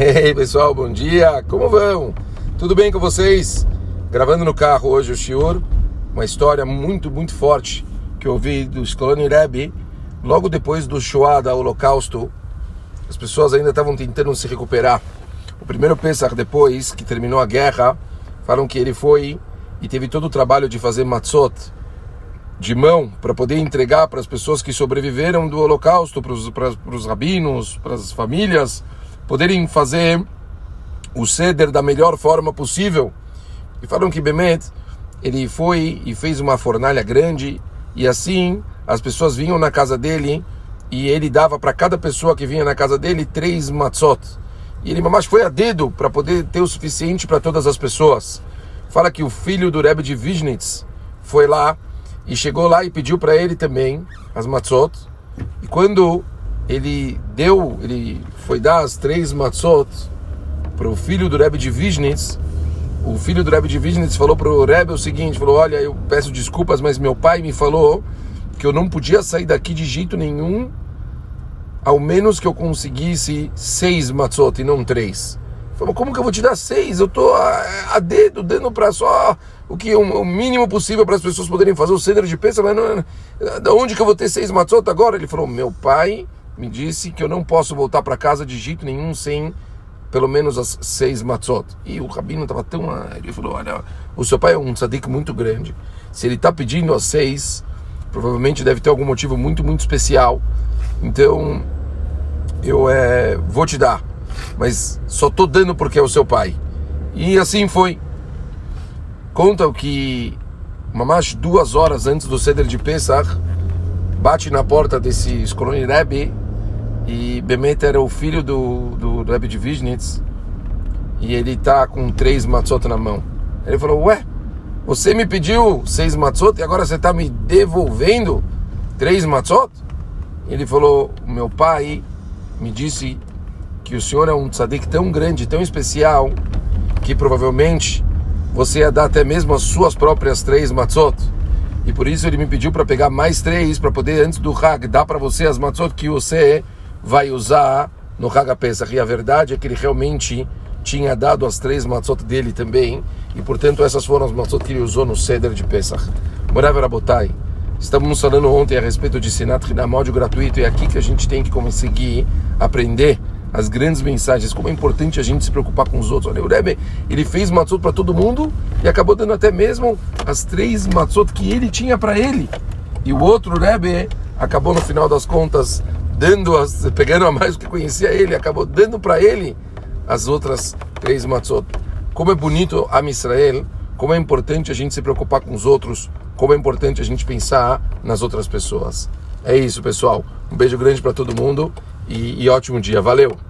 Hey pessoal, bom dia, como vão? Tudo bem com vocês? Gravando no carro hoje o Shiur, uma história muito, muito forte que eu ouvi do Skoloni Rebbe logo depois do Shoah, da Holocausto. As pessoas ainda estavam tentando se recuperar. O primeiro Pesach, depois que terminou a guerra, falam que ele foi e teve todo o trabalho de fazer matzot de mão para poder entregar para as pessoas que sobreviveram do Holocausto, para os rabinos, para as famílias, poderem fazer o ceder da melhor forma possível. E falam que Bemet, ele foi e fez uma fornalha grande e assim as pessoas vinham na casa dele e ele dava para cada pessoa que vinha na casa dele três matzot. E ele mamás foi a dedo para poder ter o suficiente para todas as pessoas. Fala que o filho do Rebbe de Vignitz foi lá e chegou lá e pediu para ele também as matzot. E quando ele deu, ele foi dar as três matzot para o filho do Rebbe de Vignitz, o filho do Rebbe de Vignitz falou para o Rebbe o seguinte, falou, olha, eu peço desculpas, mas meu pai me falou que eu não podia sair daqui de jeito nenhum, ao menos que eu conseguisse seis matzot e não três. Falou, como que eu vou te dar seis? Eu tô a, a dedo, dando para só o que o, o, mínimo possível para as pessoas poderem fazer o ceder de peça, mas não, da onde que eu vou ter seis matzot agora? Ele falou, meu pai me disse que eu não posso voltar para casa de jeito nenhum sem pelo menos as seis matzot. E o rabino estava tão... Ele falou, olha, o seu pai é um tzadik muito grande. Se ele está pedindo as seis, provavelmente deve ter algum motivo muito, muito especial. Então, eu é, vou te dar mas só tô dando porque é o seu pai. E assim foi. Conta que, mais duas horas antes do ceder de Pesach, bate na porta desse Skoloni e Bemet era o filho do, do Rebbe de Vignitz e ele tá com três matzot na mão. Ele falou, ué, você me pediu seis matzot e agora você está me devolvendo três matzot? Ele falou, meu pai me disse que o senhor é um tzadik tão grande, tão especial, que provavelmente você ia dar até mesmo as suas próprias três matzot. E por isso ele me pediu para pegar mais três, para poder, antes do Hag, dar para você as matzot que você vai usar no Hag Pesach. E a verdade é que ele realmente tinha dado as três matzot dele também, e portanto essas foram as matzot que ele usou no Seder de Pesach. Morav Rabotai, estamos falando ontem a respeito de Sinat Hinam, áudio gratuito, e é aqui que a gente tem que conseguir aprender as grandes mensagens, como é importante a gente se preocupar com os outros. Olha, o Rebbe, ele fez matzot para todo mundo e acabou dando até mesmo as três matzot que ele tinha para ele. E o outro Rebbe acabou no final das contas dando as, pegando a mais do que conhecia ele, acabou dando para ele as outras três matzot. Como é bonito a Israel, como é importante a gente se preocupar com os outros, como é importante a gente pensar nas outras pessoas. É isso, pessoal. Um beijo grande para todo mundo e, e ótimo dia. Valeu!